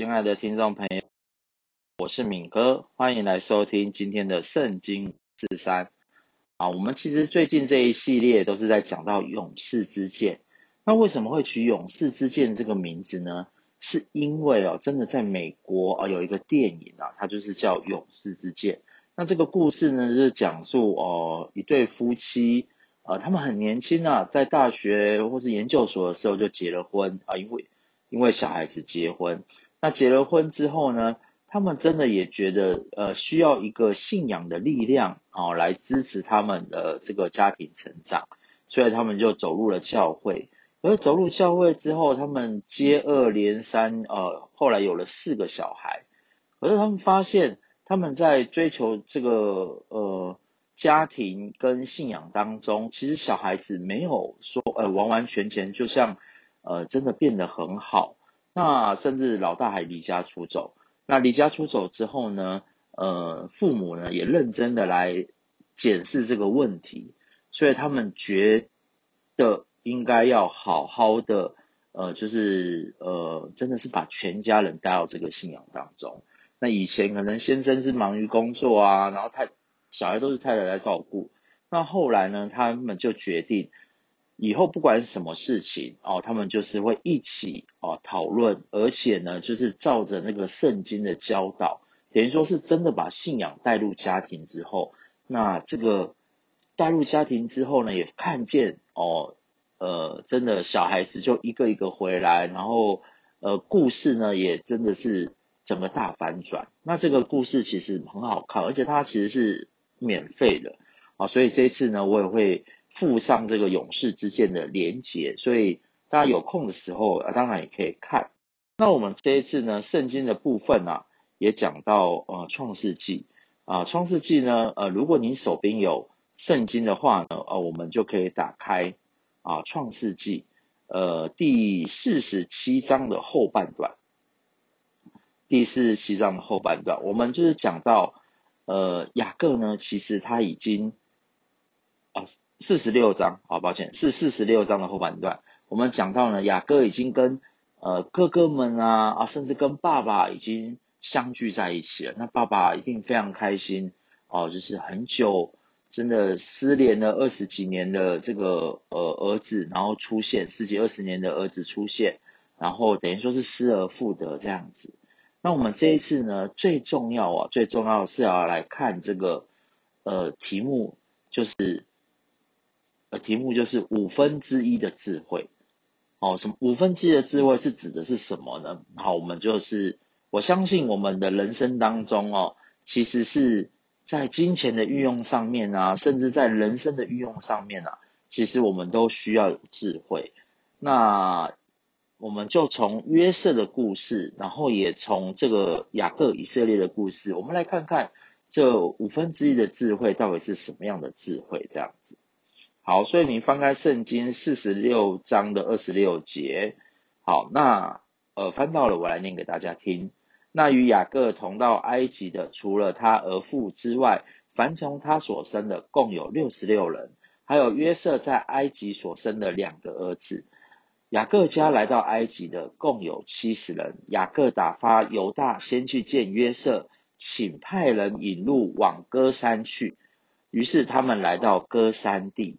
亲爱的听众朋友，我是敏哥，欢迎来收听今天的圣经四三。啊，我们其实最近这一系列都是在讲到勇士之剑。那为什么会取勇士之剑这个名字呢？是因为哦，真的在美国啊有一个电影啊，它就是叫勇士之剑。那这个故事呢，就是讲述哦一对夫妻，呃，他们很年轻啊，在大学或是研究所的时候就结了婚啊，因为因为小孩子结婚。那结了婚之后呢，他们真的也觉得呃需要一个信仰的力量啊，来支持他们的这个家庭成长，所以他们就走入了教会。而走入教会之后，他们接二连三呃，后来有了四个小孩。可是他们发现，他们在追求这个呃家庭跟信仰当中，其实小孩子没有说呃完完全全就像呃真的变得很好。那甚至老大还离家出走。那离家出走之后呢，呃，父母呢也认真的来检视这个问题，所以他们觉得应该要好好的，呃，就是呃，真的是把全家人带到这个信仰当中。那以前可能先生是忙于工作啊，然后太小孩都是太太来照顾。那后来呢，他们就决定。以后不管是什么事情哦，他们就是会一起哦讨论，而且呢，就是照着那个圣经的教导，等于说是真的把信仰带入家庭之后，那这个带入家庭之后呢，也看见哦，呃，真的小孩子就一个一个回来，然后呃，故事呢也真的是整个大反转。那这个故事其实很好看，而且它其实是免费的啊，所以这一次呢，我也会。附上这个勇士之剑的连结，所以大家有空的时候啊，当然也可以看。那我们这一次呢，圣经的部分啊，也讲到呃创世纪啊，创世纪呢，呃，如果你手边有圣经的话呢，呃，我们就可以打开啊创世纪呃第四十七章的后半段，第四十七章的后半段，我们就是讲到呃雅各呢，其实他已经啊。四十六章，好，抱歉，是四十六章的后半段。我们讲到呢，雅各已经跟呃哥哥们啊啊，甚至跟爸爸已经相聚在一起了。那爸爸一定非常开心哦，就是很久真的失联了二十几年的这个呃儿子，然后出现十几二十年的儿子出现，然后等于说是失而复得这样子。那我们这一次呢，最重要啊，最重要是要来看这个呃题目，就是。呃，题目就是五分之一的智慧，哦，什么五分之一的智慧是指的是什么呢？好，我们就是我相信我们的人生当中哦，其实是在金钱的运用上面啊，甚至在人生的运用上面啊，其实我们都需要有智慧。那我们就从约瑟的故事，然后也从这个雅各以色列的故事，我们来看看这五分之一的智慧到底是什么样的智慧，这样子。好，所以你翻开圣经四十六章的二十六节，好，那呃翻到了，我来念给大家听。那与雅各同到埃及的，除了他儿父之外，凡从他所生的，共有六十六人，还有约瑟在埃及所生的两个儿子。雅各家来到埃及的，共有七十人。雅各打发犹大先去见约瑟，请派人引路往歌山去。于是他们来到歌山地。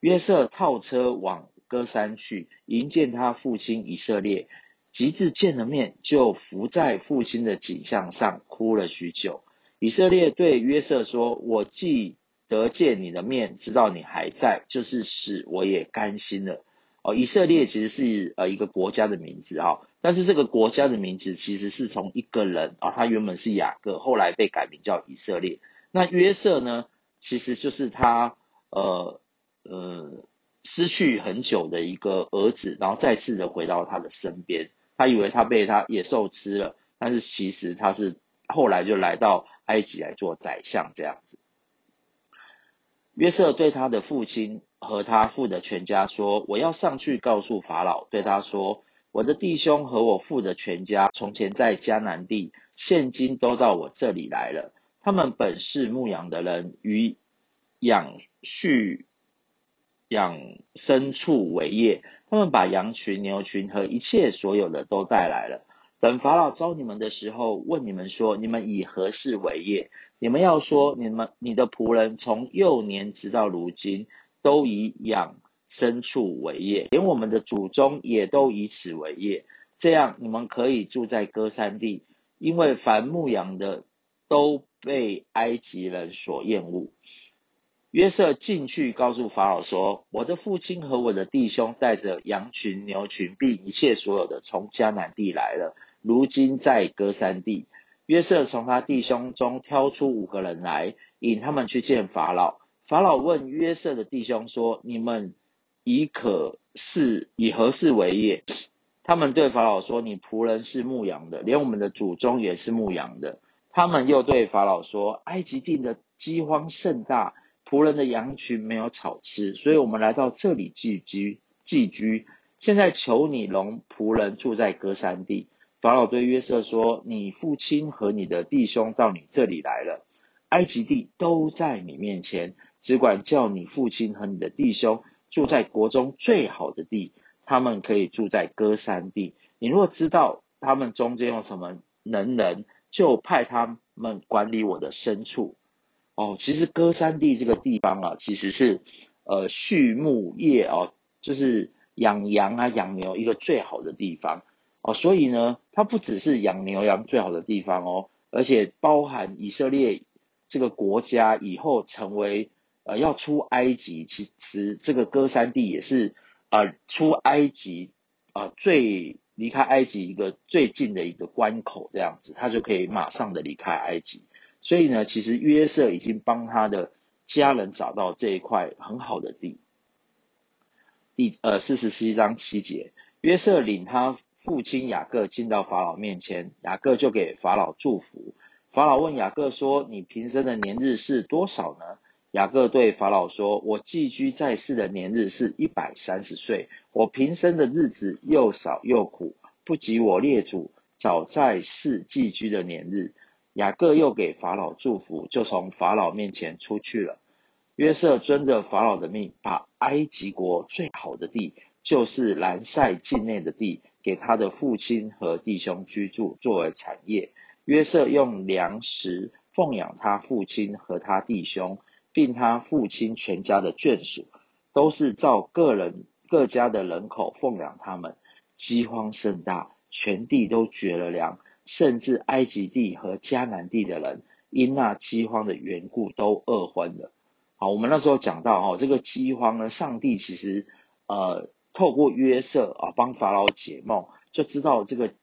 约瑟套车往歌山去迎见他父亲以色列，及至见了面，就伏在父亲的颈项上哭了许久。以色列对约瑟说：“我既得见你的面，知道你还在，就是死我也甘心了。”哦，以色列其实是呃一个国家的名字啊，但是这个国家的名字其实是从一个人啊，他原本是雅各，后来被改名叫以色列。那约瑟呢，其实就是他呃。失去很久的一个儿子，然后再次的回到他的身边。他以为他被他野兽吃了，但是其实他是后来就来到埃及来做宰相这样子。约瑟对他的父亲和他父的全家说：“我要上去告诉法老，对他说，我的弟兄和我父的全家从前在迦南地，现今都到我这里来了。他们本是牧羊的人，与养畜。”养牲畜为业，他们把羊群、牛群和一切所有的都带来了。等法老召你们的时候，问你们说：你们以何事为业？你们要说：你们你的仆人从幼年直到如今，都以养牲畜为业，连我们的祖宗也都以此为业。这样，你们可以住在歌珊地，因为凡牧羊的都被埃及人所厌恶。约瑟进去告诉法老说：“我的父亲和我的弟兄带着羊群、牛群，并一切所有的，从迦南地来了。如今在歌珊地。”约瑟从他弟兄中挑出五个人来，引他们去见法老。法老问约瑟的弟兄说：“你们以可是以何事为业？”他们对法老说：“你仆人是牧羊的，连我们的祖宗也是牧羊的。”他们又对法老说：“埃及地的饥荒甚大。”仆人的羊群没有草吃，所以我们来到这里寄居。寄居，现在求你容仆人住在歌珊地。法老对约瑟说：“你父亲和你的弟兄到你这里来了，埃及地都在你面前，只管叫你父亲和你的弟兄住在国中最好的地，他们可以住在歌珊地。你若知道他们中间有什么能人，就派他们管理我的牲畜。”哦，其实歌珊地这个地方啊，其实是呃畜牧业哦，就是养羊啊、养牛一个最好的地方哦。所以呢，它不只是养牛羊最好的地方哦，而且包含以色列这个国家以后成为呃要出埃及，其实这个歌珊地也是呃出埃及呃最离开埃及一个最近的一个关口，这样子，他就可以马上的离开埃及。所以呢，其实约瑟已经帮他的家人找到这一块很好的地。第呃四十七章七节，约瑟领他父亲雅各进到法老面前，雅各就给法老祝福。法老问雅各说：“你平生的年日是多少呢？”雅各对法老说：“我寄居在世的年日是一百三十岁。我平生的日子又少又苦，不及我列祖早在世寄居的年日。”雅各又给法老祝福，就从法老面前出去了。约瑟遵着法老的命，把埃及国最好的地，就是兰塞境内的地，给他的父亲和弟兄居住，作为产业。约瑟用粮食奉养他父亲和他弟兄，并他父亲全家的眷属，都是照个人各家的人口奉养他们。饥荒甚大，全地都绝了粮。甚至埃及地和迦南地的人，因那饥荒的缘故，都饿昏了。好，我们那时候讲到哈，这个饥荒呢，上帝其实呃透过约瑟啊帮法老解梦，就知道这个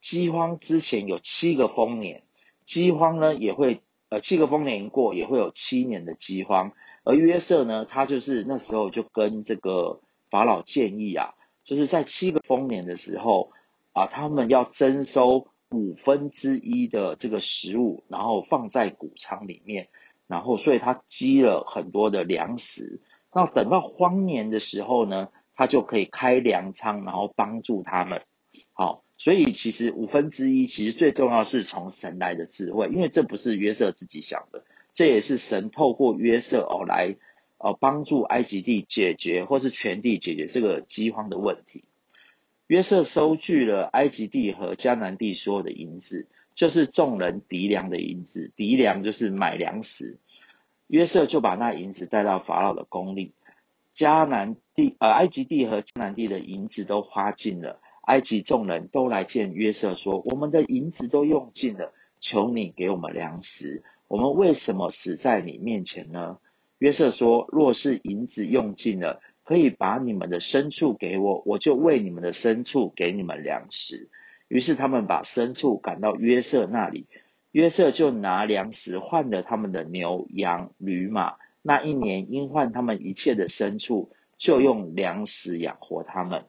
饥荒之前有七个丰年，饥荒呢也会呃七个丰年过，也会有七年的饥荒。而约瑟呢，他就是那时候就跟这个法老建议啊，就是在七个丰年的时候啊，他们要征收。五分之一的这个食物，然后放在谷仓里面，然后所以他积了很多的粮食。那等到荒年的时候呢，他就可以开粮仓，然后帮助他们。好，所以其实五分之一其实最重要是从神来的智慧，因为这不是约瑟自己想的，这也是神透过约瑟哦来哦帮助埃及地解决或是全地解决这个饥荒的问题。约瑟收据了埃及地和迦南地所有的银子，就是众人糴粮的银子。糴粮就是买粮食。约瑟就把那银子带到法老的宫里。迦南地呃，埃及地和迦南地的银子都花尽了。埃及众人都来见约瑟说：“我们的银子都用尽了，求你给我们粮食。我们为什么死在你面前呢？”约瑟说：“若是银子用尽了。”可以把你们的牲畜给我，我就为你们的牲畜给你们粮食。于是他们把牲畜赶到约瑟那里，约瑟就拿粮食换了他们的牛羊驴马。那一年因换他们一切的牲畜，就用粮食养活他们。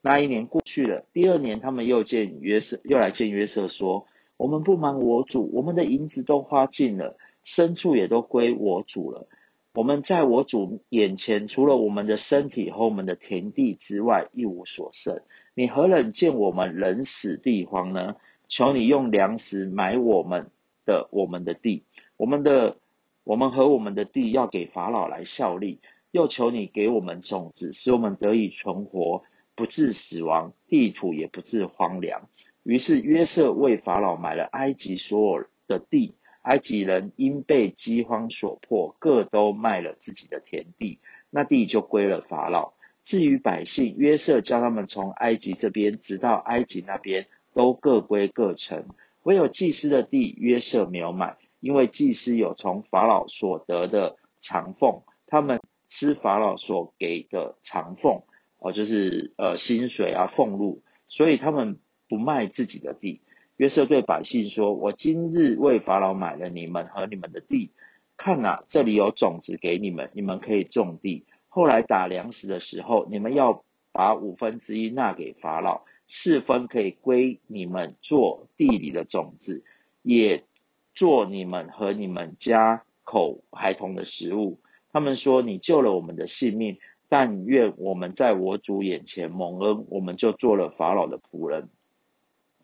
那一年过去了，第二年他们又见约瑟，又来见约瑟说：“我们不瞒我主，我们的银子都花尽了，牲畜也都归我主了。”我们在我主眼前，除了我们的身体和我们的田地之外，一无所剩。你何忍见我们人死地荒呢？求你用粮食买我们的我们的地，我们的我们和我们的地要给法老来效力。又求你给我们种子，使我们得以存活，不致死亡，地土也不致荒凉。于是约瑟为法老买了埃及所有的地，埃及人因被饥荒所迫，各都卖了自己的田地，那地就归了法老。至于百姓，约瑟叫他们从埃及这边直到埃及那边，都各归各城。唯有祭司的地，约瑟没有买，因为祭司有从法老所得的长俸，他们吃法老所给的长俸，哦，就是呃薪水啊俸禄，所以他们不卖自己的地。约瑟对百姓说：“我今日为法老买了你们和你们的地，看啊，这里有种子给你们，你们可以种地。”后来打粮食的时候，你们要把五分之一纳给法老，四分可以归你们做地里的种子，也做你们和你们家口孩童的食物。他们说：“你救了我们的性命，但愿我们在我主眼前蒙恩，我们就做了法老的仆人。”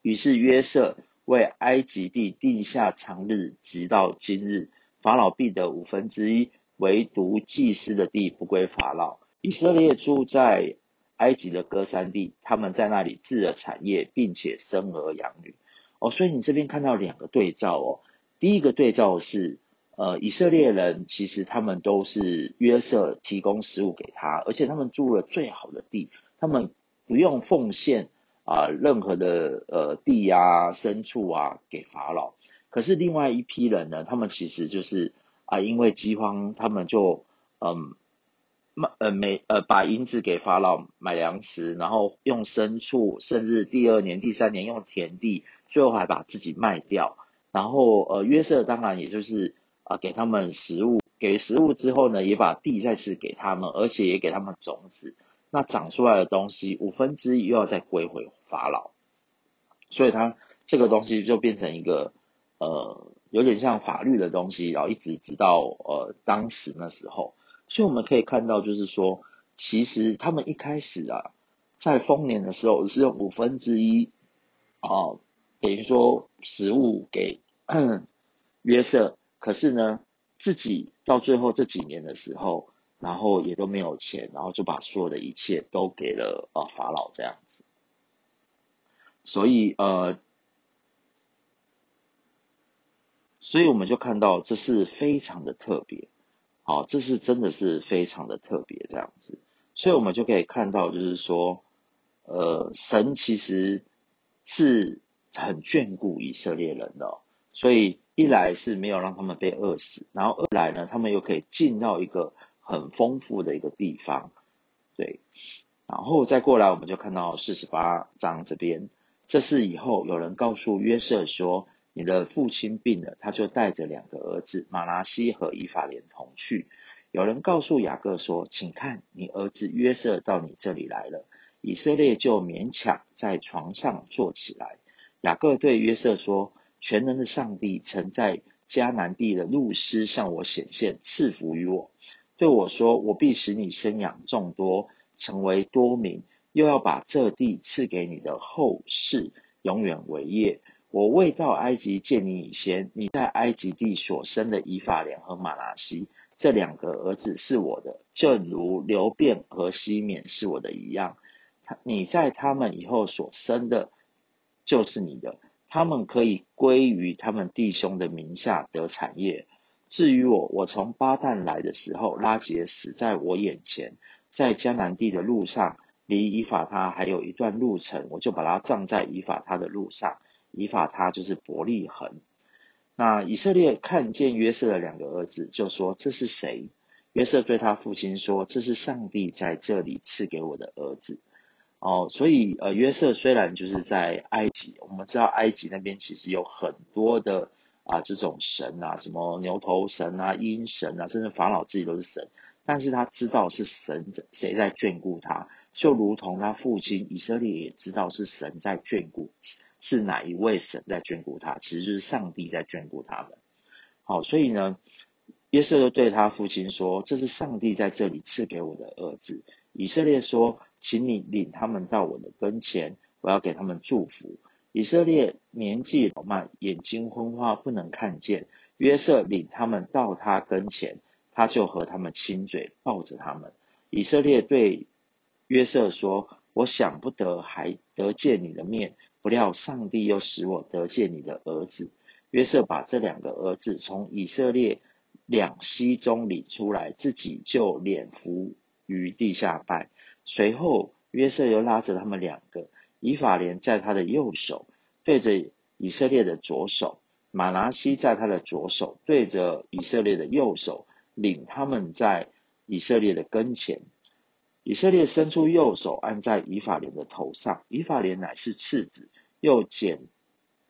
于是约瑟为埃及地定下常日，直到今日，法老必得五分之一。唯独祭司的地不归法老。以色列住在埃及的歌山地，他们在那里置了产业，并且生儿养女。哦，所以你这边看到两个对照哦。第一个对照是，呃，以色列人其实他们都是约瑟提供食物给他，而且他们住了最好的地，他们不用奉献啊、任何的呃地啊、牲畜啊给法老。可是另外一批人呢，他们其实就是。啊，因为饥荒，他们就嗯卖呃每呃把银子给法老买粮食，然后用牲畜，甚至第二年、第三年用田地，最后还把自己卖掉。然后呃约瑟当然也就是啊给他们食物，给食物之后呢，也把地再次给他们，而且也给他们种子。那长出来的东西五分之一又要再归回法老，所以他这个东西就变成一个呃。有点像法律的东西，然后一直直到呃当时那时候，所以我们可以看到，就是说，其实他们一开始啊，在丰年的时候是用五分之一啊，等于说食物给 约瑟，可是呢，自己到最后这几年的时候，然后也都没有钱，然后就把所有的一切都给了啊法老这样子，所以呃。所以我们就看到，这是非常的特别，好，这是真的是非常的特别这样子。所以我们就可以看到，就是说，呃，神其实是很眷顾以色列人的，所以一来是没有让他们被饿死，然后二来呢，他们又可以进到一个很丰富的一个地方，对。然后再过来，我们就看到四十八章这边，这是以后有人告诉约瑟说。你的父亲病了，他就带着两个儿子马拿西和以法莲同去。有人告诉雅各说：“请看，你儿子约瑟到你这里来了。”以色列就勉强在床上坐起来。雅各对约瑟说：“全能的上帝曾在迦南地的路斯向我显现，赐福于我，对我说：我必使你生养众多，成为多民，又要把这地赐给你的后世，永远为业。”我未到埃及见你以前，你在埃及地所生的以法莲和玛拿西这两个儿子是我的，正如流便和西缅是我的一样。他你在他们以后所生的，就是你的，他们可以归于他们弟兄的名下得产业。至于我，我从巴旦来的时候，拉结死在我眼前，在迦南地的路上，离以法他还有一段路程，我就把他葬在以法他的路上。以法他就是伯利恒。那以色列看见约瑟的两个儿子，就说：“这是谁？”约瑟对他父亲说：“这是上帝在这里赐给我的儿子。”哦，所以呃，约瑟虽然就是在埃及，我们知道埃及那边其实有很多的啊这种神啊，什么牛头神啊、鹰神啊，甚至法老自己都是神。但是他知道是神谁在眷顾他，就如同他父亲以色列也知道是神在眷顾。是哪一位神在眷顾他？其实就是上帝在眷顾他们。好，所以呢，约瑟就对他父亲说：“这是上帝在这里赐给我的儿子。”以色列说：“请你领他们到我的跟前，我要给他们祝福。”以色列年纪老迈，眼睛昏花，不能看见。约瑟领他们到他跟前，他就和他们亲嘴，抱着他们。以色列对约瑟说：“我想不得还得见你的面。”不料上帝又使我得见你的儿子。约瑟把这两个儿子从以色列两膝中领出来，自己就脸伏于地下拜。随后约瑟又拉着他们两个，以法莲在他的右手，对着以色列的左手；马拿西在他的左手，对着以色列的右手，领他们在以色列的跟前。以色列伸出右手按在以法莲的头上，以法莲乃是次子，又拣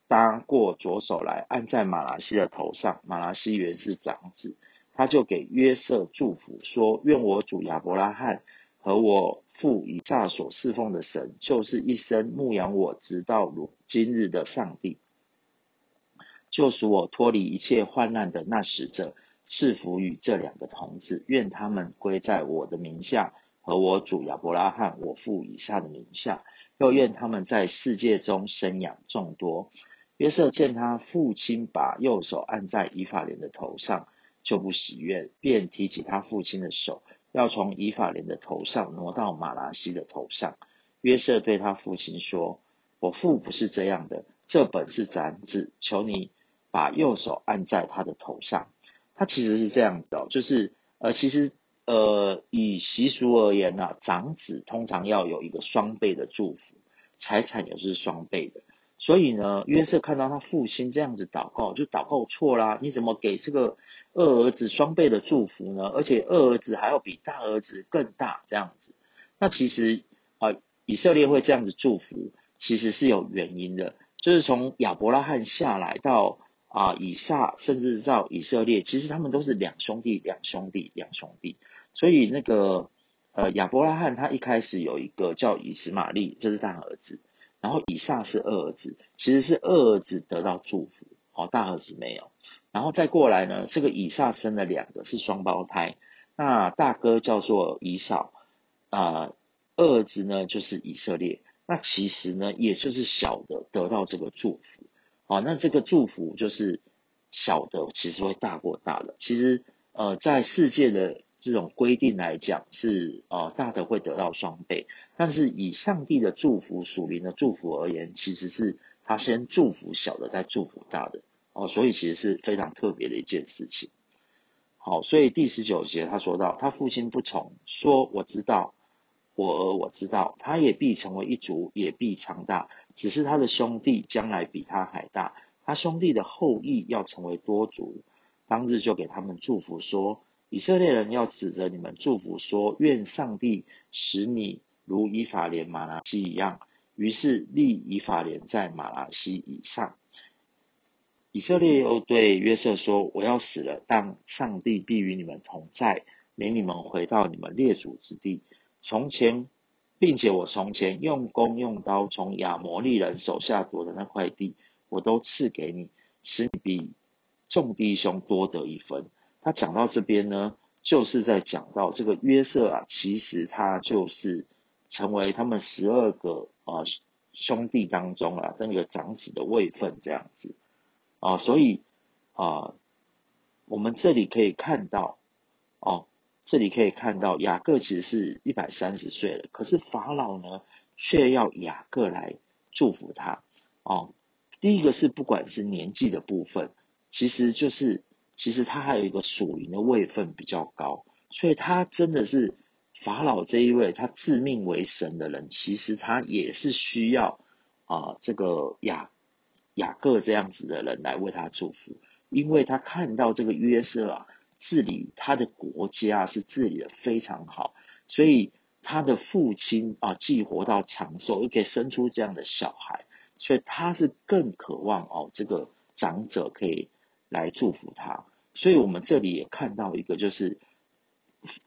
搭过左手来按在马拿西的头上，马拿西原是长子，他就给约瑟祝福说：愿我主亚伯拉罕和我父以撒所侍奉的神，就是一生牧养我直到如今日的上帝，救赎我脱离一切患难的那使者，赐福与这两个童子，愿他们归在我的名下。和我主亚伯拉罕、我父以撒的名下，又愿他们在世界中生养众多。约瑟见他父亲把右手按在以法莲的头上，就不喜悦，便提起他父亲的手，要从以法莲的头上挪到马拉西的头上。约瑟对他父亲说：“我父不是这样的，这本是长子，求你把右手按在他的头上。”他其实是这样子哦，就是呃，其实。呃，以习俗而言呢、啊，长子通常要有一个双倍的祝福，财产也是双倍的。所以呢，约瑟看到他父亲这样子祷告，就祷告错啦。你怎么给这个二儿子双倍的祝福呢？而且二儿子还要比大儿子更大这样子。那其实啊、以色列会这样子祝福，其实是有原因的，就是从亚伯拉罕下来到。啊，以撒甚至到以色列，其实他们都是两兄弟，两兄弟，两兄弟。所以那个呃亚伯拉罕他一开始有一个叫以实玛利，这是大儿子，然后以撒是二儿子，其实是二儿子得到祝福，哦，大儿子没有。然后再过来呢，这个以撒生了两个是双胞胎，那大哥叫做以扫，啊，二儿子呢就是以色列，那其实呢也就是小的得到这个祝福。好，那这个祝福就是小的，其实会大过大的。其实，呃，在世界的这种规定来讲，是呃大的会得到双倍。但是以上帝的祝福、属灵的祝福而言，其实是他先祝福小的，再祝福大的。哦，所以其实是非常特别的一件事情。好，所以第十九节他说到，他父亲不从，说我知道。我儿我知道，他也必成为一族，也必长大。只是他的兄弟将来比他还大，他兄弟的后裔要成为多族。当日就给他们祝福说：以色列人要指着你们祝福说：愿上帝使你如以法莲、玛拿西一样。于是立以法莲在玛拿西以上。以色列又对约瑟说：我要死了，但上帝必与你们同在，领你们回到你们列祖之地。从前，并且我从前用弓用刀从亚摩利人手下夺的那块地，我都赐给你，使你比众弟兄多得一分。他讲到这边呢，就是在讲到这个约瑟啊，其实他就是成为他们十二个啊兄弟当中啊那个长子的位分这样子啊，所以啊，我们这里可以看到哦。这里可以看到，雅各其实是一百三十岁了，可是法老呢，却要雅各来祝福他。哦，第一个是不管是年纪的部分，其实就是其实他还有一个属灵的位分比较高，所以他真的是法老这一位他自命为神的人，其实他也是需要啊、这个雅雅各这样子的人来为他祝福，因为他看到这个约瑟啊。治理他的国家是治理的非常好，所以他的父亲啊，既活到长寿，又可以生出这样的小孩，所以他是更渴望哦，这个长者可以来祝福他。所以我们这里也看到一个，就是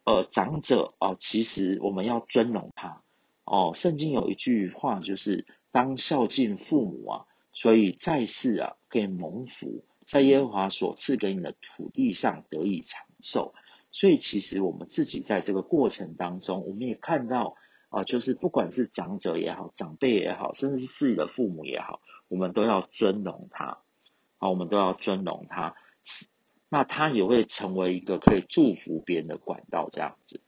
呃，长者啊，其实我们要尊荣他哦。圣经有一句话，就是当孝敬父母啊，所以在世啊可以蒙福。在耶和华所赐给你的土地上得以长寿，所以其实我们自己在这个过程当中，我们也看到啊，就是不管是长者也好，长辈也好，甚至是自己的父母也好，我们都要尊荣他，我们都要尊荣他，那他也会成为一个可以祝福别人的管道，这样子。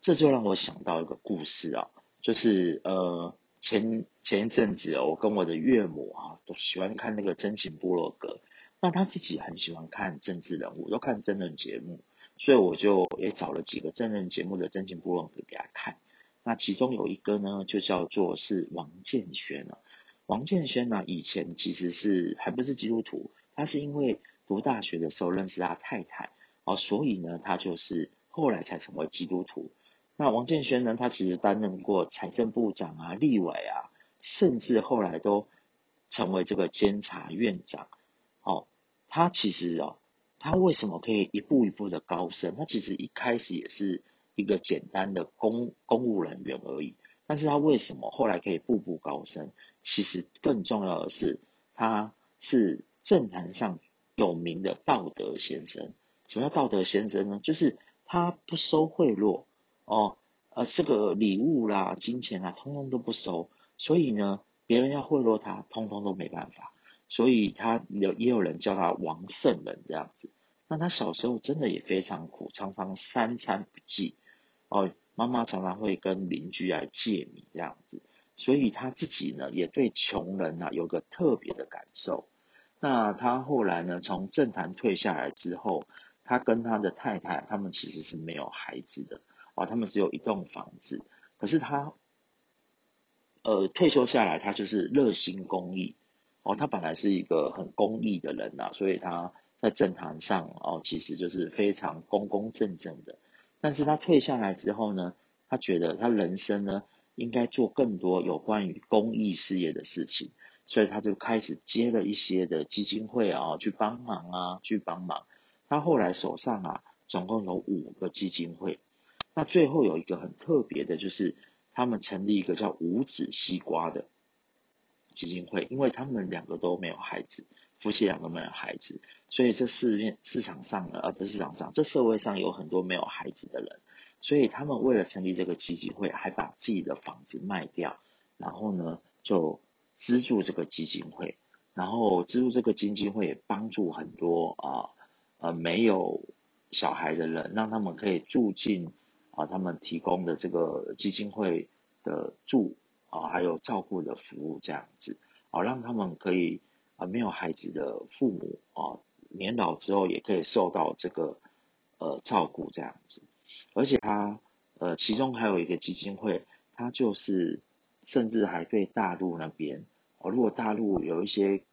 这就让我想到一个故事啊，就是呃。前前一阵子，我跟我的岳母啊都喜欢看那个真情部落格，那他自己很喜欢看政治人物，都看真人节目，所以我就也找了几个真人节目的真情部落格给他看。那其中有一个呢，就叫做是王建煊了。王建煊呢，以前其实是还不是基督徒，他是因为读大学的时候认识他太太哦，所以呢，他就是后来才成为基督徒。那王建煊呢，他其实担任过财政部长啊、立委啊，甚至后来都成为这个监察院长。哦，他其实哦，他为什么可以一步一步的高升？他其实一开始也是。一个简单的公公务人员而已，但是他为什么后来可以步步高升？其实更重要的是，他是政坛上有名的道德先生。什么叫道德先生呢？就是他不收贿赂哦，呃，这个礼物啦、金钱啊，通通都不收。所以呢，别人要贿赂他，通通都没办法。所以他有也有人叫他王圣人这样子。那他小时候真的也非常苦，常常三餐不继。哦，妈妈常常会跟邻居来借米这样子，所以他自己呢也对穷人呢、啊、有个特别的感受。那他后来呢从政坛退下来之后，他跟他的太太他们其实是没有孩子的哦，他们只有一栋房子。可是他呃退休下来，他就是热心公益哦，他本来是一个很公益的人呐、啊，所以他在政坛上哦其实就是非常公公正正的。但是他退下来之后呢，他觉得他人生呢应该做更多有关于公益事业的事情，所以他就开始接了一些的基金会啊，去帮忙啊，去帮忙。他后来手上啊，总共有五个基金会。那最后有一个很特别的，就是他们成立一个叫无籽西瓜的基金会，因为他们两个都没有孩子。夫妻两个没有孩子，所以这市面市场上呢，呃，不是市场上，这社会上有很多没有孩子的人，所以他们为了成立这个基金会，还把自己的房子卖掉，然后呢，就资助这个基金会，然后资助这个基金会也帮助很多啊，呃没有小孩的人，让他们可以住进啊他们提供的这个基金会的住啊还有照顾的服务这样子，好、让他们可以。啊，没有孩子的父母啊，年老之后也可以受到这个呃照顾这样子，而且他呃其中还有一个基金会，他就是甚至还对大陆那边哦，如果大陆有一些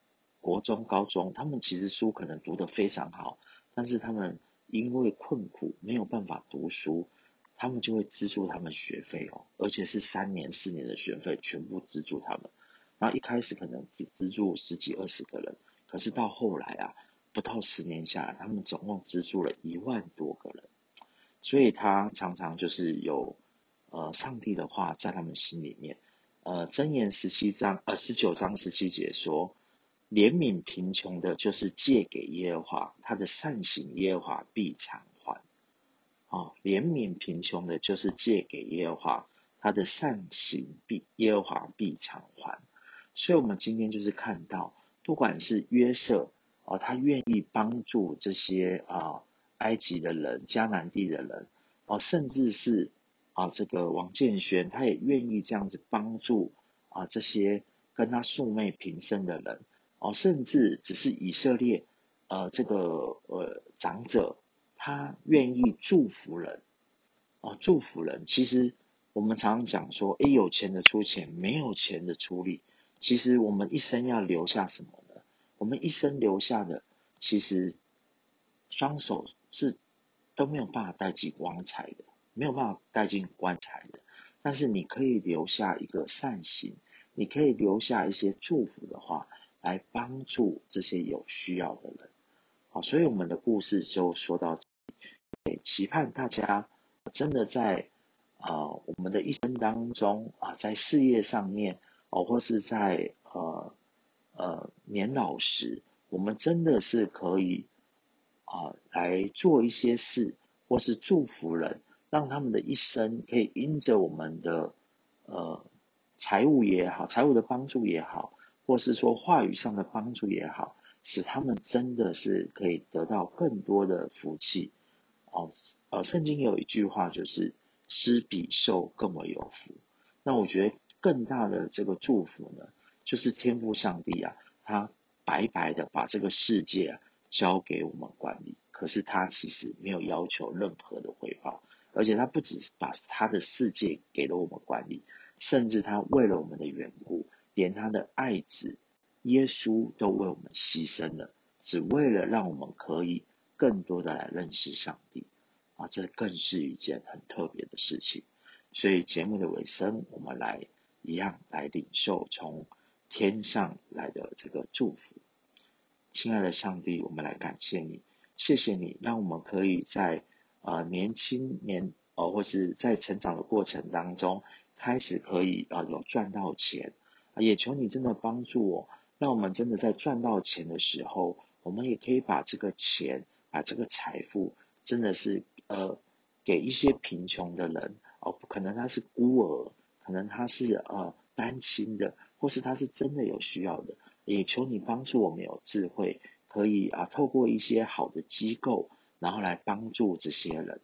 国中、高中，他们其实书可能读得非常好，但是他们因为困苦没有办法读书，他们就会资助他们学费哦，而且是三年、四年的学费全部资助他们。然后一开始可能只资助十几二十个人，可是到后来啊，不到十年下来，他们总共资助了一万多个人。所以他常常就是有呃上帝的话在他们心里面。呃，箴言十七章呃十九章十七节说，怜悯贫穷的，就是借给耶和华，他的善行耶和华必偿。哦，怜悯贫穷的，就是借给耶和华，他的善行必耶和华必偿还。所以，我们今天就是看到，不管是约瑟啊，他愿意帮助这些啊埃及的人、迦南地的人，哦，甚至是啊这个王建轩，他也愿意这样子帮助啊这些跟他素昧平生的人，哦，甚至只是以色列呃这个呃长者，他愿意祝福人，哦，祝福人。其实我们常常讲说，诶，有钱的出钱，没有钱的出力。其实我们一生要留下什么呢？我们一生留下的，其实双手是都没有办法带进棺材的，没有办法带进棺材的。但是你可以留下一个善行，你可以留下一些祝福的话，来帮助这些有需要的人。好，所以我们的故事就说到期盼大家真的在啊、我们的一生当中啊，在事业上面。哦，或是在呃呃年老时，我们真的是可以啊、来做一些事，或是祝福人，让他们的一生可以因着我们的呃财务也好，财务的帮助也好，或是说话语上的帮助也好，使他们真的是可以得到更多的福气。哦，呃，圣经有一句话就是施比受更为有福。那我觉得。更大的这个祝福呢，就是天赋上帝啊，他白白的把这个世界啊交给我们管理，可是他其实没有要求任何的回报，而且他不只是把他的世界给了我们管理，甚至他为了我们的缘故，连他的爱子耶稣都为我们牺牲了，只为了让我们可以更多的来认识上帝啊，这更是一件很特别的事情。所以节目的尾声，我们来一样来领受从天上来的这个祝福。亲爱的上帝，我们来感谢你，谢谢你让我们可以在呃年轻年呃或是在成长的过程当中，开始可以呃有赚到钱，也求你真的帮助我，让我们真的在赚到钱的时候，我们也可以把这个钱，把这个财富，真的是呃给一些贫穷的人。哦，可能他是孤儿，可能他是呃单亲的，或是他是真的有需要的，也求你帮助我们有智慧，可以啊透过一些好的机构，然后来帮助这些人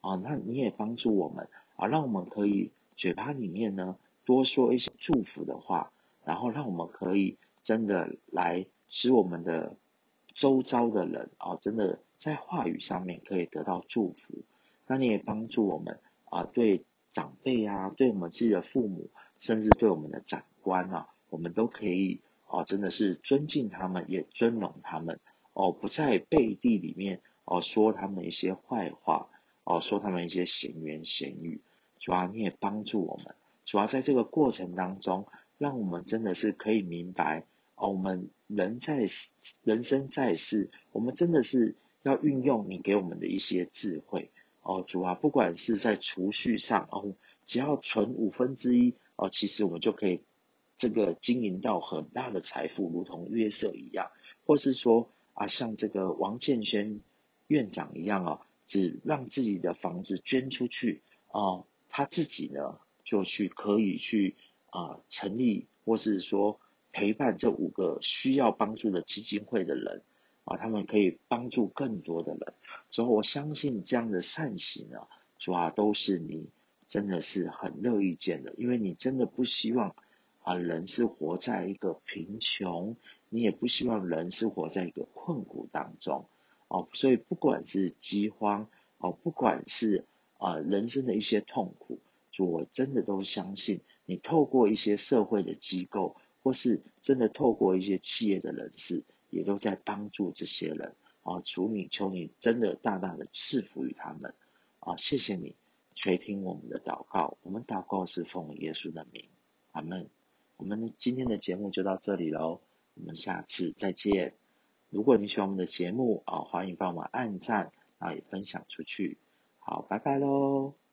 啊，那你也帮助我们啊，让我们可以嘴巴里面呢多说一些祝福的话，然后让我们可以真的来使我们的周遭的人啊，真的在话语上面可以得到祝福，那你也帮助我们。啊，对长辈啊，对我们自己的父母，甚至对我们的长官啊，我们都可以哦、啊，真的是尊敬他们，也尊荣他们哦，不在背地里面哦、说他们一些坏话哦、说他们一些闲言闲语。主要你也帮助我们，主要在这个过程当中，让我们真的是可以明白哦、我们人在人生在世，我们真的是要运用你给我们的一些智慧。哦，主啊，不管是在储蓄上哦，只要存五分之一哦，其实我们就可以这个经营到很大的财富，如同约瑟一样，或是说啊，像这个王建轩院长一样啊，只让自己的房子捐出去啊，他自己呢就去可以去啊成立，或是说陪伴这五个需要帮助的基金会的人。啊，他们可以帮助更多的人，所以我相信这样的善行呢，主要都是你真的是很乐意见的，因为你真的不希望啊人是活在一个贫穷，你也不希望人是活在一个困苦当中，哦，所以不管是饥荒，哦，不管是啊人生的一些痛苦，主，我真的都相信你透过一些社会的机构，或是真的透过一些企业的人士。也都在帮助这些人啊！求你，求你，真的大大的赐福于他们啊！谢谢你垂听我们的祷告，我们祷告是奉耶稣的名，阿门。我们今天的节目就到这里喽，我们下次再见。如果你喜欢我们的节目啊，欢迎帮我们按赞啊，也分享出去。好，拜拜喽。